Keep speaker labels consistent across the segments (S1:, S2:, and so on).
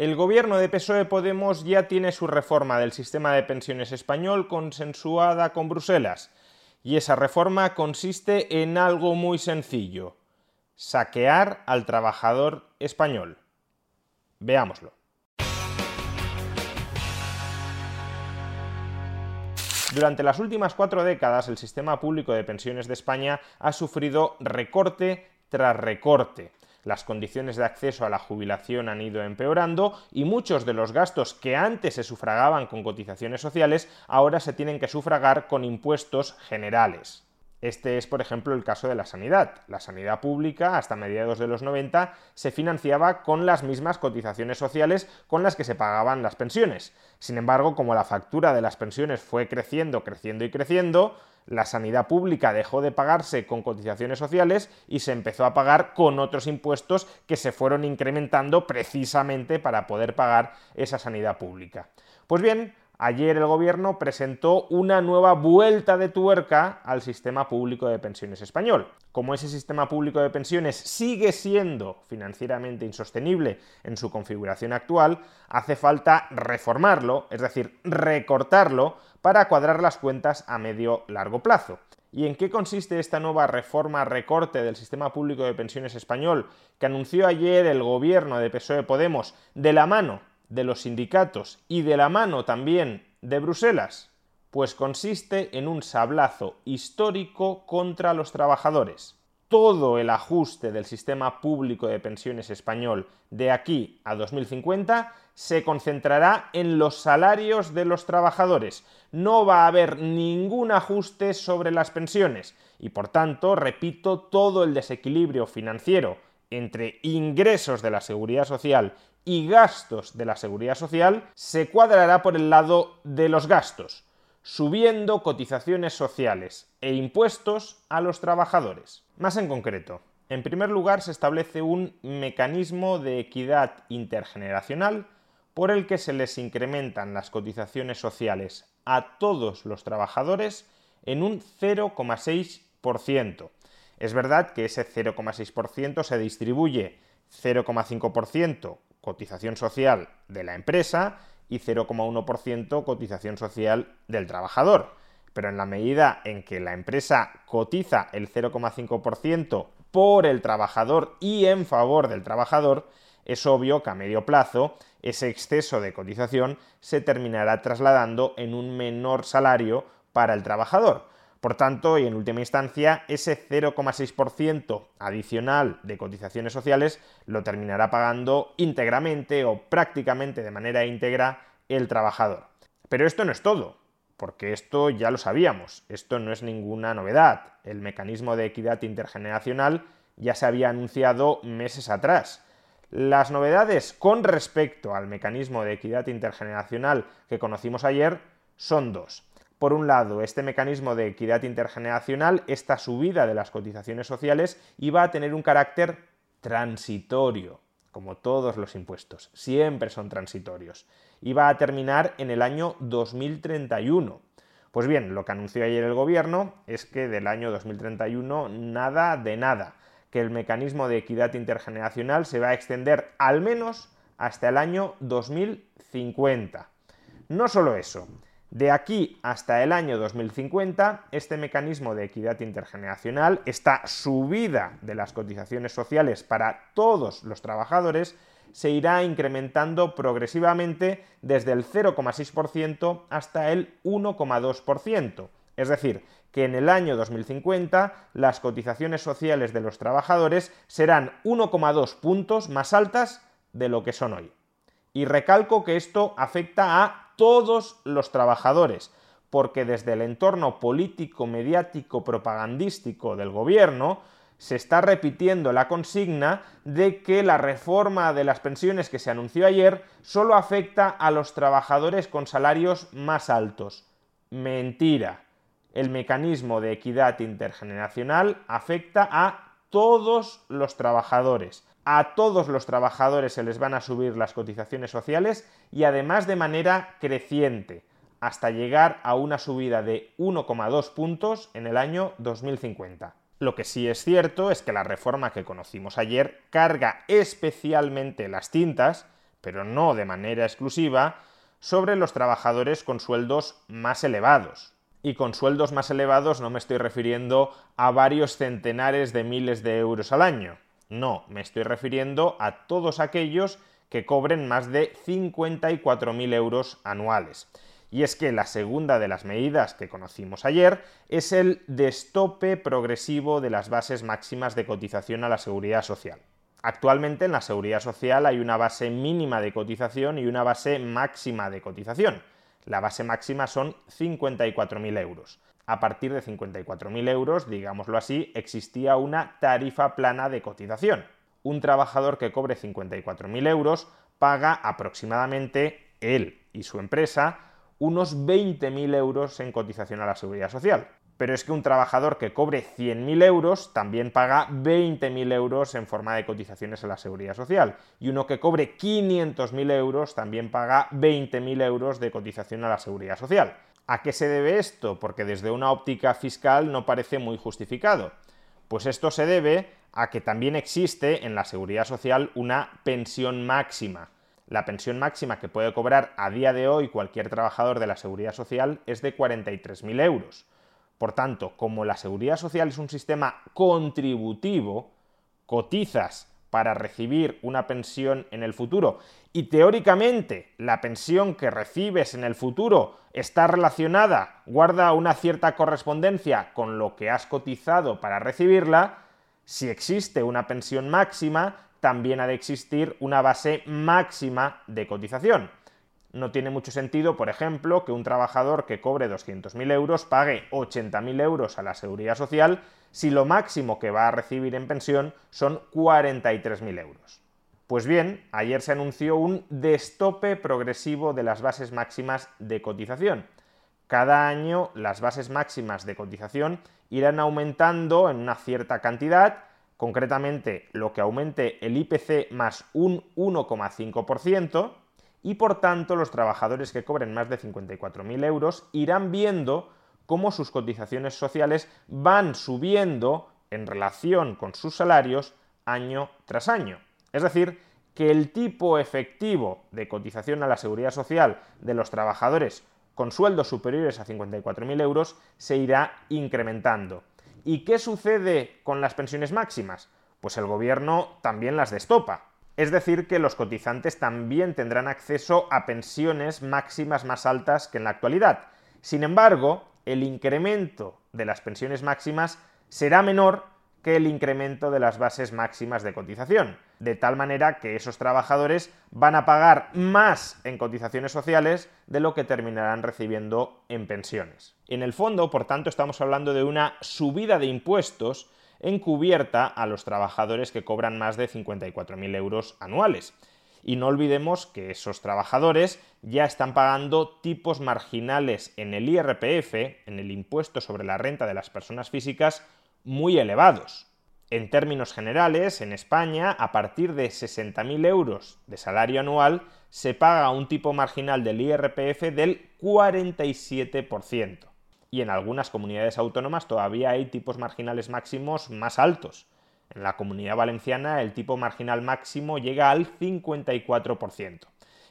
S1: El gobierno de PSOE Podemos ya tiene su reforma del sistema de pensiones español consensuada con Bruselas. Y esa reforma consiste en algo muy sencillo, saquear al trabajador español. Veámoslo. Durante las últimas cuatro décadas, el sistema público de pensiones de España ha sufrido recorte tras recorte. Las condiciones de acceso a la jubilación han ido empeorando y muchos de los gastos que antes se sufragaban con cotizaciones sociales ahora se tienen que sufragar con impuestos generales. Este es, por ejemplo, el caso de la sanidad. La sanidad pública, hasta mediados de los 90, se financiaba con las mismas cotizaciones sociales con las que se pagaban las pensiones. Sin embargo, como la factura de las pensiones fue creciendo, creciendo y creciendo, la sanidad pública dejó de pagarse con cotizaciones sociales y se empezó a pagar con otros impuestos que se fueron incrementando precisamente para poder pagar esa sanidad pública. Pues bien, Ayer el gobierno presentó una nueva vuelta de tuerca al sistema público de pensiones español. Como ese sistema público de pensiones sigue siendo financieramente insostenible en su configuración actual, hace falta reformarlo, es decir, recortarlo, para cuadrar las cuentas a medio largo plazo. ¿Y en qué consiste esta nueva reforma recorte del sistema público de pensiones español que anunció ayer el gobierno de PSOE Podemos de la mano de los sindicatos y de la mano también de Bruselas? Pues consiste en un sablazo histórico contra los trabajadores. Todo el ajuste del sistema público de pensiones español de aquí a 2050 se concentrará en los salarios de los trabajadores. No va a haber ningún ajuste sobre las pensiones y por tanto, repito, todo el desequilibrio financiero entre ingresos de la seguridad social y gastos de la seguridad social se cuadrará por el lado de los gastos, subiendo cotizaciones sociales e impuestos a los trabajadores. Más en concreto, en primer lugar se establece un mecanismo de equidad intergeneracional por el que se les incrementan las cotizaciones sociales a todos los trabajadores en un 0,6%. Es verdad que ese 0,6% se distribuye 0,5% cotización social de la empresa y 0,1% cotización social del trabajador. Pero en la medida en que la empresa cotiza el 0,5% por el trabajador y en favor del trabajador, es obvio que a medio plazo ese exceso de cotización se terminará trasladando en un menor salario para el trabajador. Por tanto, y en última instancia, ese 0,6% adicional de cotizaciones sociales lo terminará pagando íntegramente o prácticamente de manera íntegra el trabajador. Pero esto no es todo, porque esto ya lo sabíamos, esto no es ninguna novedad. El mecanismo de equidad intergeneracional ya se había anunciado meses atrás. Las novedades con respecto al mecanismo de equidad intergeneracional que conocimos ayer son dos por un lado, este mecanismo de equidad intergeneracional, esta subida de las cotizaciones sociales, iba a tener un carácter transitorio, como todos los impuestos, siempre son transitorios. Iba a terminar en el año 2031. Pues bien, lo que anunció ayer el gobierno es que del año 2031 nada de nada, que el mecanismo de equidad intergeneracional se va a extender al menos hasta el año 2050. No solo eso, de aquí hasta el año 2050, este mecanismo de equidad intergeneracional, esta subida de las cotizaciones sociales para todos los trabajadores, se irá incrementando progresivamente desde el 0,6% hasta el 1,2%. Es decir, que en el año 2050 las cotizaciones sociales de los trabajadores serán 1,2 puntos más altas de lo que son hoy. Y recalco que esto afecta a todos los trabajadores, porque desde el entorno político, mediático, propagandístico del gobierno se está repitiendo la consigna de que la reforma de las pensiones que se anunció ayer solo afecta a los trabajadores con salarios más altos. Mentira. El mecanismo de equidad intergeneracional afecta a todos los trabajadores. A todos los trabajadores se les van a subir las cotizaciones sociales y además de manera creciente, hasta llegar a una subida de 1,2 puntos en el año 2050. Lo que sí es cierto es que la reforma que conocimos ayer carga especialmente las tintas, pero no de manera exclusiva, sobre los trabajadores con sueldos más elevados. Y con sueldos más elevados no me estoy refiriendo a varios centenares de miles de euros al año. No, me estoy refiriendo a todos aquellos que cobren más de 54.000 euros anuales y es que la segunda de las medidas que conocimos ayer es el destope progresivo de las bases máximas de cotización a la seguridad social. Actualmente en la seguridad social hay una base mínima de cotización y una base máxima de cotización. La base máxima son 54.000 euros. A partir de 54.000 euros, digámoslo así, existía una tarifa plana de cotización. Un trabajador que cobre 54.000 euros paga aproximadamente él y su empresa unos 20.000 euros en cotización a la seguridad social. Pero es que un trabajador que cobre 100.000 euros también paga 20.000 euros en forma de cotizaciones a la seguridad social. Y uno que cobre 500.000 euros también paga 20.000 euros de cotización a la seguridad social. ¿A qué se debe esto? Porque desde una óptica fiscal no parece muy justificado. Pues esto se debe a que también existe en la seguridad social una pensión máxima la pensión máxima que puede cobrar a día de hoy cualquier trabajador de la seguridad social es de 43.000 euros. Por tanto, como la seguridad social es un sistema contributivo, cotizas para recibir una pensión en el futuro y teóricamente la pensión que recibes en el futuro está relacionada, guarda una cierta correspondencia con lo que has cotizado para recibirla, si existe una pensión máxima, también ha de existir una base máxima de cotización. No tiene mucho sentido, por ejemplo, que un trabajador que cobre 200.000 euros pague 80.000 euros a la seguridad social si lo máximo que va a recibir en pensión son 43.000 euros. Pues bien, ayer se anunció un destope progresivo de las bases máximas de cotización. Cada año las bases máximas de cotización irán aumentando en una cierta cantidad concretamente lo que aumente el IPC más un 1,5%, y por tanto los trabajadores que cobren más de 54.000 euros irán viendo cómo sus cotizaciones sociales van subiendo en relación con sus salarios año tras año. Es decir, que el tipo efectivo de cotización a la seguridad social de los trabajadores con sueldos superiores a 54.000 euros se irá incrementando. ¿Y qué sucede con las pensiones máximas? Pues el gobierno también las destopa. Es decir, que los cotizantes también tendrán acceso a pensiones máximas más altas que en la actualidad. Sin embargo, el incremento de las pensiones máximas será menor que el incremento de las bases máximas de cotización, de tal manera que esos trabajadores van a pagar más en cotizaciones sociales de lo que terminarán recibiendo en pensiones. En el fondo, por tanto, estamos hablando de una subida de impuestos encubierta a los trabajadores que cobran más de 54.000 euros anuales. Y no olvidemos que esos trabajadores ya están pagando tipos marginales en el IRPF, en el impuesto sobre la renta de las personas físicas, muy elevados. En términos generales, en España, a partir de 60.000 euros de salario anual, se paga un tipo marginal del IRPF del 47%. Y en algunas comunidades autónomas todavía hay tipos marginales máximos más altos. En la comunidad valenciana el tipo marginal máximo llega al 54%.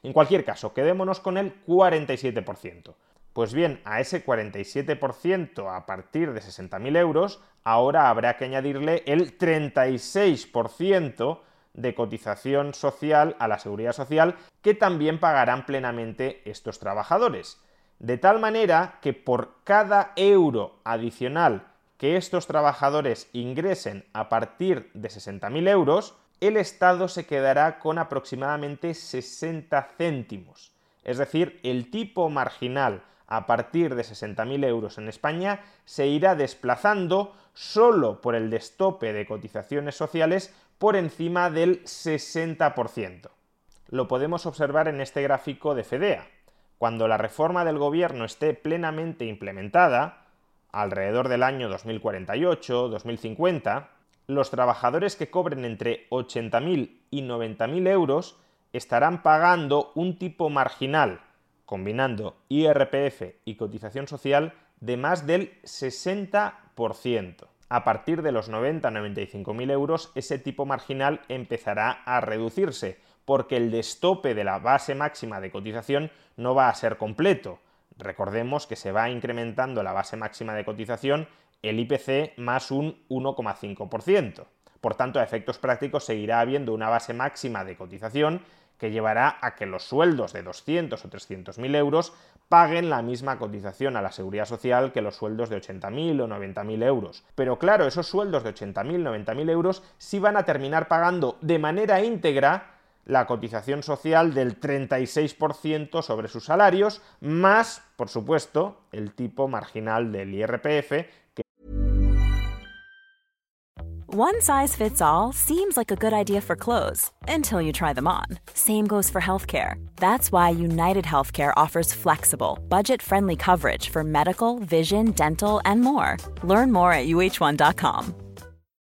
S1: En cualquier caso, quedémonos con el 47%. Pues bien, a ese 47% a partir de 60.000 euros, ahora habrá que añadirle el 36% de cotización social a la seguridad social que también pagarán plenamente estos trabajadores. De tal manera que por cada euro adicional que estos trabajadores ingresen a partir de 60.000 euros, el Estado se quedará con aproximadamente 60 céntimos. Es decir, el tipo marginal a partir de 60.000 euros en España se irá desplazando solo por el destope de cotizaciones sociales por encima del 60%. Lo podemos observar en este gráfico de FEDEA. Cuando la reforma del gobierno esté plenamente implementada, alrededor del año 2048-2050, los trabajadores que cobren entre 80.000 y 90.000 euros estarán pagando un tipo marginal, combinando IRPF y cotización social, de más del 60%. A partir de los 90-95.000 euros, ese tipo marginal empezará a reducirse, porque el destope de la base máxima de cotización no va a ser completo. Recordemos que se va incrementando la base máxima de cotización el IPC más un 1,5%. Por tanto, a efectos prácticos seguirá habiendo una base máxima de cotización que llevará a que los sueldos de 200 o 300 mil euros paguen la misma cotización a la seguridad social que los sueldos de 80.000 o 90.000 euros. Pero claro, esos sueldos de 80.000, 90.000 euros sí van a terminar pagando de manera íntegra la cotización social del 36% sobre sus salarios, más, por supuesto, el tipo marginal del IRPF,
S2: One size fits all seems like a good idea for clothes until you try them on. Same goes for healthcare. That's why United Healthcare offers flexible, budget friendly coverage for medical, vision, dental, and more. Learn more at uh1.com.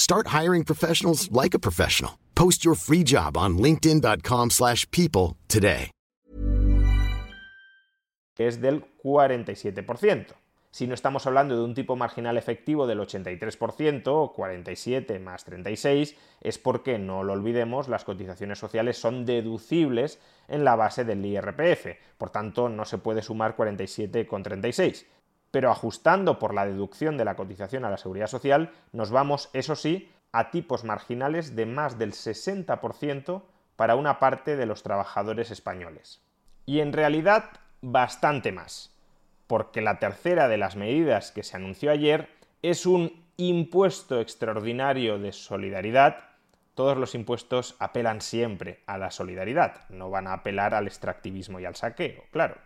S3: Start hiring professionals like a professional. Post your free job on linkedin.com/people today.
S1: es del 47%. Si no estamos hablando de un tipo marginal efectivo del 83%, 47 más 36, es porque, no lo olvidemos, las cotizaciones sociales son deducibles en la base del IRPF, por tanto no se puede sumar 47 con 36. Pero ajustando por la deducción de la cotización a la seguridad social, nos vamos, eso sí, a tipos marginales de más del 60% para una parte de los trabajadores españoles. Y en realidad bastante más, porque la tercera de las medidas que se anunció ayer es un impuesto extraordinario de solidaridad. Todos los impuestos apelan siempre a la solidaridad, no van a apelar al extractivismo y al saqueo, claro.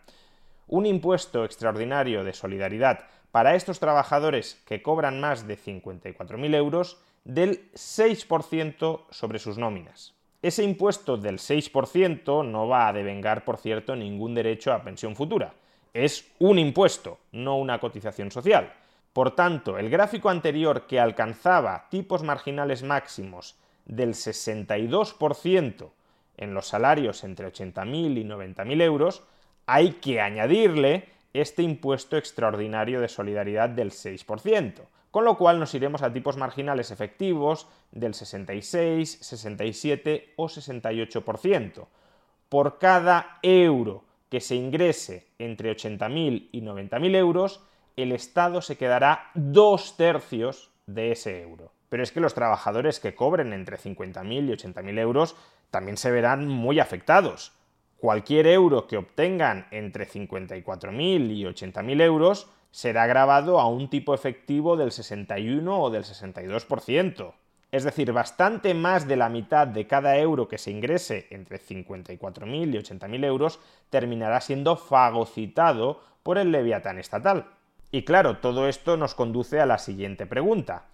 S1: Un impuesto extraordinario de solidaridad para estos trabajadores que cobran más de 54.000 euros del 6% sobre sus nóminas. Ese impuesto del 6% no va a devengar, por cierto, ningún derecho a pensión futura. Es un impuesto, no una cotización social. Por tanto, el gráfico anterior que alcanzaba tipos marginales máximos del 62% en los salarios entre 80.000 y 90.000 euros, hay que añadirle este impuesto extraordinario de solidaridad del 6% con lo cual nos iremos a tipos marginales efectivos del 66, 67 o 68%. Por cada euro que se ingrese entre 80.000 y 90.000 euros, el Estado se quedará dos tercios de ese euro. Pero es que los trabajadores que cobren entre 50.000 y 80.000 euros también se verán muy afectados. Cualquier euro que obtengan entre 54.000 y 80.000 euros será grabado a un tipo efectivo del 61 o del 62%. Es decir, bastante más de la mitad de cada euro que se ingrese entre 54.000 y 80.000 euros terminará siendo fagocitado por el leviatán estatal. Y claro, todo esto nos conduce a la siguiente pregunta.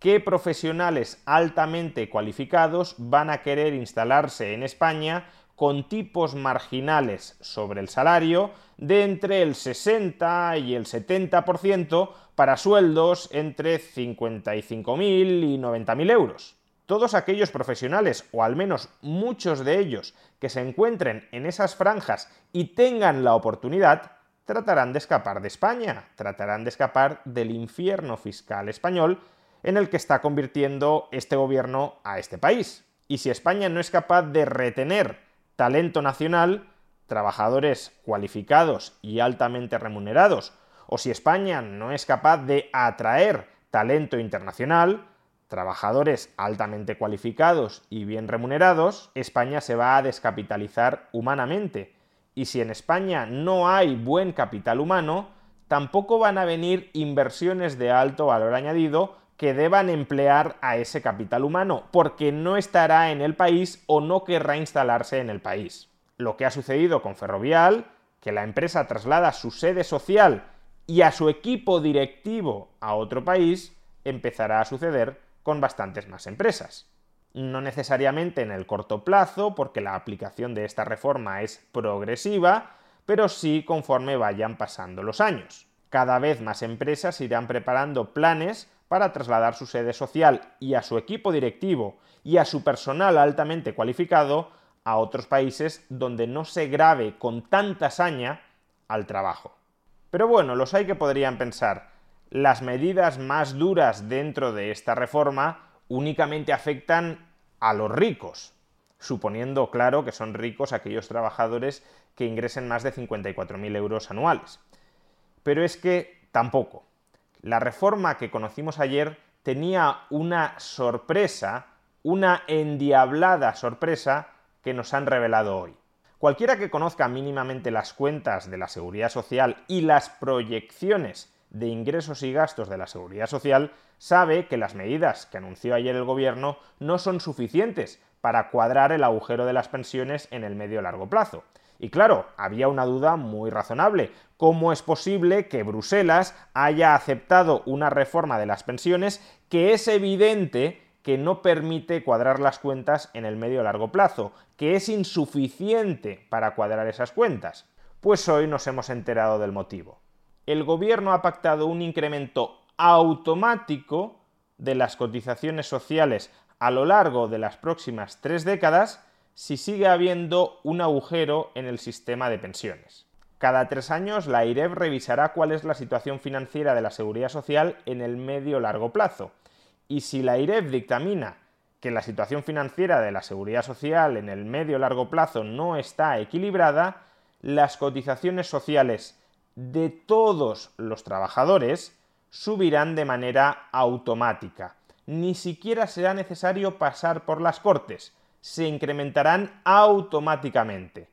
S1: ¿Qué profesionales altamente cualificados van a querer instalarse en España con tipos marginales sobre el salario de entre el 60 y el 70% para sueldos entre 55.000 y 90.000 euros. Todos aquellos profesionales, o al menos muchos de ellos, que se encuentren en esas franjas y tengan la oportunidad, tratarán de escapar de España, tratarán de escapar del infierno fiscal español en el que está convirtiendo este gobierno a este país. Y si España no es capaz de retener talento nacional, trabajadores cualificados y altamente remunerados, o si España no es capaz de atraer talento internacional, trabajadores altamente cualificados y bien remunerados, España se va a descapitalizar humanamente. Y si en España no hay buen capital humano, tampoco van a venir inversiones de alto valor añadido que deban emplear a ese capital humano, porque no estará en el país o no querrá instalarse en el país. Lo que ha sucedido con Ferrovial, que la empresa traslada su sede social y a su equipo directivo a otro país, empezará a suceder con bastantes más empresas. No necesariamente en el corto plazo, porque la aplicación de esta reforma es progresiva, pero sí conforme vayan pasando los años. Cada vez más empresas irán preparando planes para trasladar su sede social y a su equipo directivo y a su personal altamente cualificado a otros países donde no se grave con tanta saña al trabajo. Pero bueno, los hay que podrían pensar, las medidas más duras dentro de esta reforma únicamente afectan a los ricos, suponiendo, claro, que son ricos aquellos trabajadores que ingresen más de 54.000 euros anuales. Pero es que tampoco. La reforma que conocimos ayer tenía una sorpresa, una endiablada sorpresa que nos han revelado hoy. Cualquiera que conozca mínimamente las cuentas de la seguridad social y las proyecciones de ingresos y gastos de la seguridad social sabe que las medidas que anunció ayer el gobierno no son suficientes para cuadrar el agujero de las pensiones en el medio largo plazo. Y claro, había una duda muy razonable. ¿Cómo es posible que Bruselas haya aceptado una reforma de las pensiones que es evidente que no permite cuadrar las cuentas en el medio largo plazo, que es insuficiente para cuadrar esas cuentas? Pues hoy nos hemos enterado del motivo. El gobierno ha pactado un incremento automático de las cotizaciones sociales a lo largo de las próximas tres décadas si sigue habiendo un agujero en el sistema de pensiones. Cada tres años la IREF revisará cuál es la situación financiera de la seguridad social en el medio largo plazo. Y si la IREF dictamina que la situación financiera de la seguridad social en el medio largo plazo no está equilibrada, las cotizaciones sociales de todos los trabajadores subirán de manera automática. Ni siquiera será necesario pasar por las Cortes, se incrementarán automáticamente.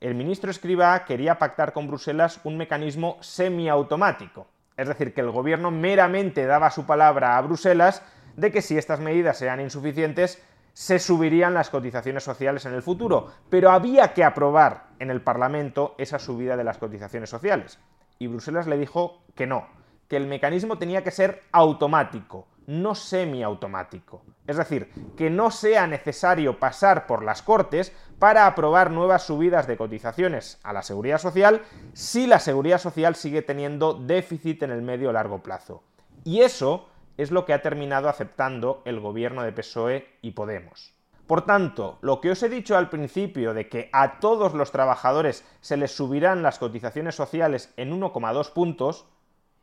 S1: El ministro Escriba quería pactar con Bruselas un mecanismo semiautomático, es decir, que el gobierno meramente daba su palabra a Bruselas de que si estas medidas sean insuficientes, se subirían las cotizaciones sociales en el futuro, pero había que aprobar en el Parlamento esa subida de las cotizaciones sociales. Y Bruselas le dijo que no, que el mecanismo tenía que ser automático, no semiautomático. Es decir, que no sea necesario pasar por las Cortes para aprobar nuevas subidas de cotizaciones a la seguridad social si la seguridad social sigue teniendo déficit en el medio largo plazo. Y eso es lo que ha terminado aceptando el gobierno de PSOE y Podemos. Por tanto, lo que os he dicho al principio de que a todos los trabajadores se les subirán las cotizaciones sociales en 1,2 puntos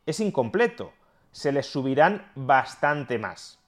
S1: es incompleto se les subirán bastante más.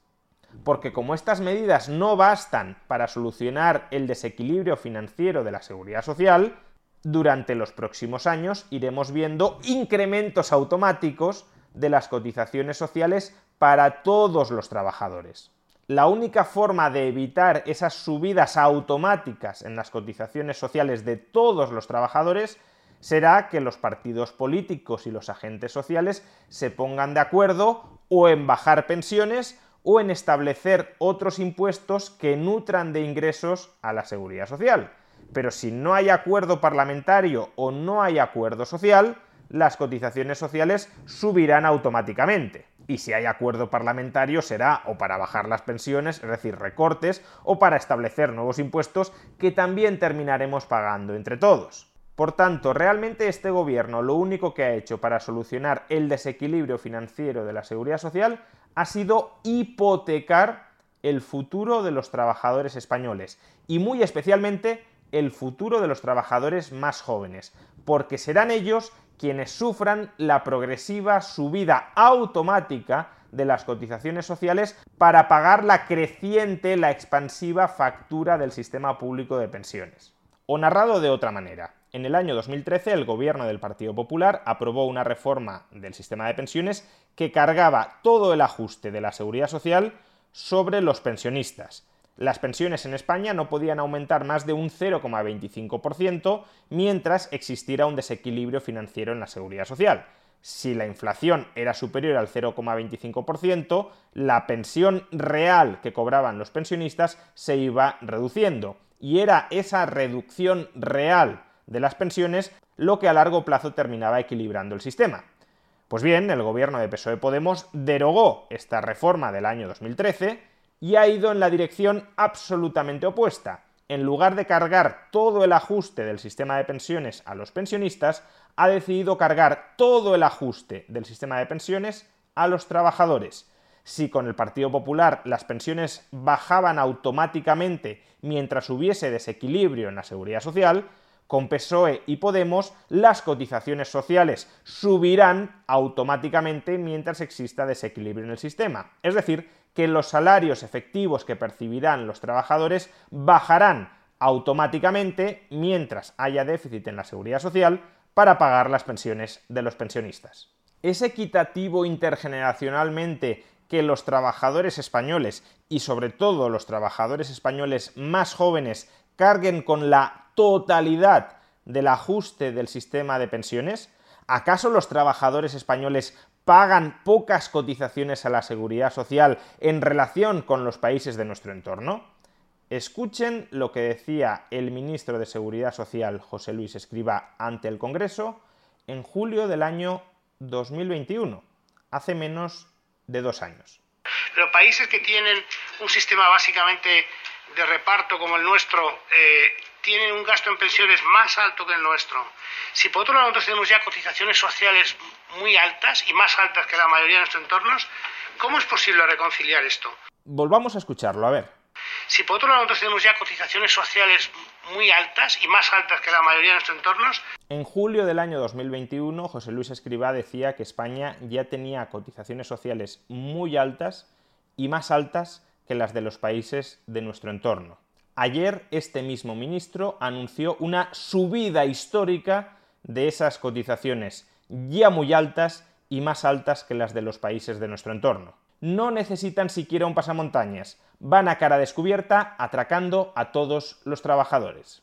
S1: Porque como estas medidas no bastan para solucionar el desequilibrio financiero de la seguridad social, durante los próximos años iremos viendo incrementos automáticos de las cotizaciones sociales para todos los trabajadores. La única forma de evitar esas subidas automáticas en las cotizaciones sociales de todos los trabajadores será que los partidos políticos y los agentes sociales se pongan de acuerdo o en bajar pensiones o en establecer otros impuestos que nutran de ingresos a la seguridad social. Pero si no hay acuerdo parlamentario o no hay acuerdo social, las cotizaciones sociales subirán automáticamente. y si hay acuerdo parlamentario será o para bajar las pensiones, es decir, recortes, o para establecer nuevos impuestos que también terminaremos pagando entre todos. Por tanto, realmente este gobierno lo único que ha hecho para solucionar el desequilibrio financiero de la seguridad social ha sido hipotecar el futuro de los trabajadores españoles y muy especialmente el futuro de los trabajadores más jóvenes, porque serán ellos quienes sufran la progresiva subida automática de las cotizaciones sociales para pagar la creciente, la expansiva factura del sistema público de pensiones. O narrado de otra manera, en el año 2013 el gobierno del Partido Popular aprobó una reforma del sistema de pensiones que cargaba todo el ajuste de la seguridad social sobre los pensionistas. Las pensiones en España no podían aumentar más de un 0,25% mientras existiera un desequilibrio financiero en la seguridad social. Si la inflación era superior al 0,25%, la pensión real que cobraban los pensionistas se iba reduciendo. Y era esa reducción real de las pensiones lo que a largo plazo terminaba equilibrando el sistema. Pues bien, el gobierno de PSOE Podemos derogó esta reforma del año 2013 y ha ido en la dirección absolutamente opuesta. En lugar de cargar todo el ajuste del sistema de pensiones a los pensionistas, ha decidido cargar todo el ajuste del sistema de pensiones a los trabajadores. Si con el Partido Popular las pensiones bajaban automáticamente mientras hubiese desequilibrio en la seguridad social, con PSOE y Podemos las cotizaciones sociales subirán automáticamente mientras exista desequilibrio en el sistema. Es decir, que los salarios efectivos que percibirán los trabajadores bajarán automáticamente mientras haya déficit en la seguridad social para pagar las pensiones de los pensionistas. ¿Es equitativo intergeneracionalmente que los trabajadores españoles y sobre todo los trabajadores españoles más jóvenes carguen con la totalidad del ajuste del sistema de pensiones? ¿Acaso los trabajadores españoles pagan pocas cotizaciones a la seguridad social en relación con los países de nuestro entorno? Escuchen lo que decía el ministro de Seguridad Social, José Luis Escriba, ante el Congreso en julio del año 2021, hace menos de dos años.
S4: Los países que tienen un sistema básicamente de reparto como el nuestro eh, tienen un gasto en pensiones más alto que el nuestro, si por otro lado nosotros tenemos ya cotizaciones sociales muy altas y más altas que la mayoría de nuestros entornos, ¿cómo es posible reconciliar esto?
S1: Volvamos a escucharlo, a ver.
S4: Si por otro lado nosotros tenemos ya cotizaciones sociales muy altas y más altas que la mayoría de nuestros entornos.
S1: En julio del año 2021, José Luis Escribá decía que España ya tenía cotizaciones sociales muy altas y más altas que las de los países de nuestro entorno. Ayer este mismo ministro anunció una subida histórica de esas cotizaciones ya muy altas y más altas que las de los países de nuestro entorno. No necesitan siquiera un pasamontañas, van a cara descubierta atracando a todos los trabajadores.